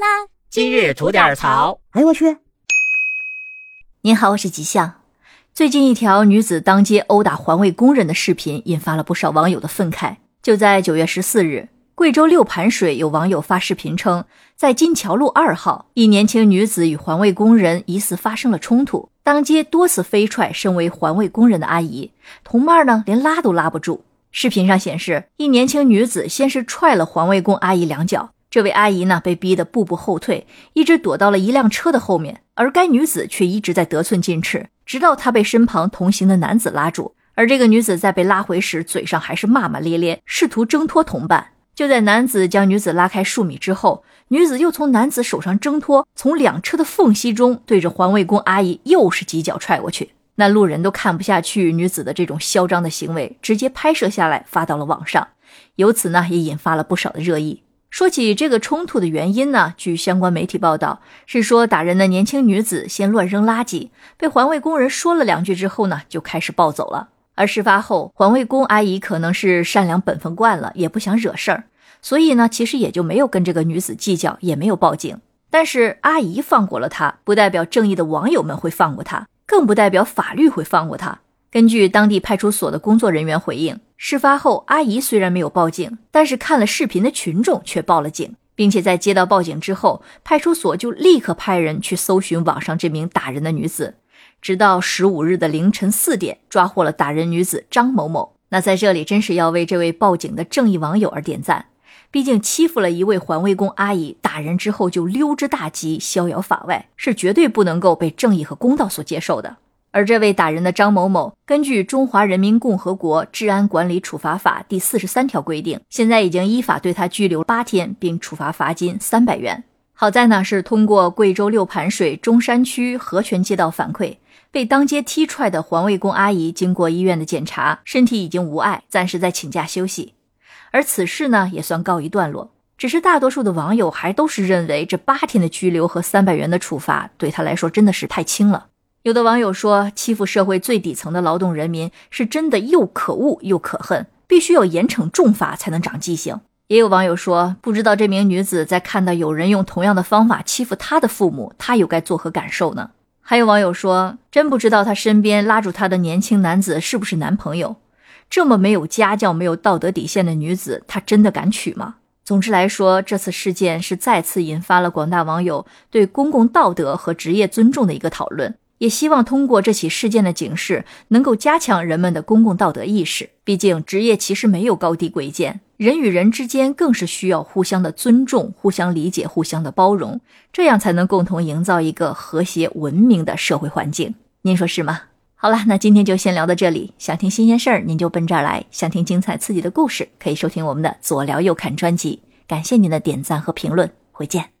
啦！今日吐点槽。哎呦我去！您好，我是吉祥。最近一条女子当街殴打环卫工人的视频，引发了不少网友的愤慨。就在九月十四日，贵州六盘水有网友发视频称，在金桥路二号，一年轻女子与环卫工人疑似发生了冲突，当街多次飞踹身为环卫工人的阿姨，同伴呢连拉都拉不住。视频上显示，一年轻女子先是踹了环卫工阿姨两脚，这位阿姨呢被逼得步步后退，一直躲到了一辆车的后面，而该女子却一直在得寸进尺，直到她被身旁同行的男子拉住。而这个女子在被拉回时，嘴上还是骂骂咧咧，试图挣脱同伴。就在男子将女子拉开数米之后，女子又从男子手上挣脱，从两车的缝隙中对着环卫工阿姨又是几脚踹过去。那路人都看不下去女子的这种嚣张的行为，直接拍摄下来发到了网上，由此呢也引发了不少的热议。说起这个冲突的原因呢，据相关媒体报道，是说打人的年轻女子先乱扔垃圾，被环卫工人说了两句之后呢，就开始暴走了。而事发后，环卫工阿姨可能是善良本分惯了，也不想惹事儿，所以呢，其实也就没有跟这个女子计较，也没有报警。但是阿姨放过了她，不代表正义的网友们会放过她。更不代表法律会放过她。根据当地派出所的工作人员回应，事发后阿姨虽然没有报警，但是看了视频的群众却报了警，并且在接到报警之后，派出所就立刻派人去搜寻网上这名打人的女子，直到十五日的凌晨四点，抓获了打人女子张某某。那在这里真是要为这位报警的正义网友而点赞。毕竟欺负了一位环卫工阿姨，打人之后就溜之大吉，逍遥法外，是绝对不能够被正义和公道所接受的。而这位打人的张某某，根据《中华人民共和国治安管理处罚法》第四十三条规定，现在已经依法对他拘留八天，并处罚罚金三百元。好在呢，是通过贵州六盘水中山区合泉街道反馈，被当街踢踹的环卫工阿姨经过医院的检查，身体已经无碍，暂时在请假休息。而此事呢，也算告一段落。只是大多数的网友还都是认为这八天的拘留和三百元的处罚对他来说真的是太轻了。有的网友说，欺负社会最底层的劳动人民是真的又可恶又可恨，必须要严惩重罚才能长记性。也有网友说，不知道这名女子在看到有人用同样的方法欺负她的父母，她又该作何感受呢？还有网友说，真不知道她身边拉住她的年轻男子是不是男朋友。这么没有家教、没有道德底线的女子，她真的敢娶吗？总之来说，这次事件是再次引发了广大网友对公共道德和职业尊重的一个讨论，也希望通过这起事件的警示，能够加强人们的公共道德意识。毕竟，职业其实没有高低贵贱，人与人之间更是需要互相的尊重、互相理解、互相的包容，这样才能共同营造一个和谐文明的社会环境。您说是吗？好了，那今天就先聊到这里。想听新鲜事儿，您就奔这儿来；想听精彩刺激的故事，可以收听我们的左聊右侃专辑。感谢您的点赞和评论，回见。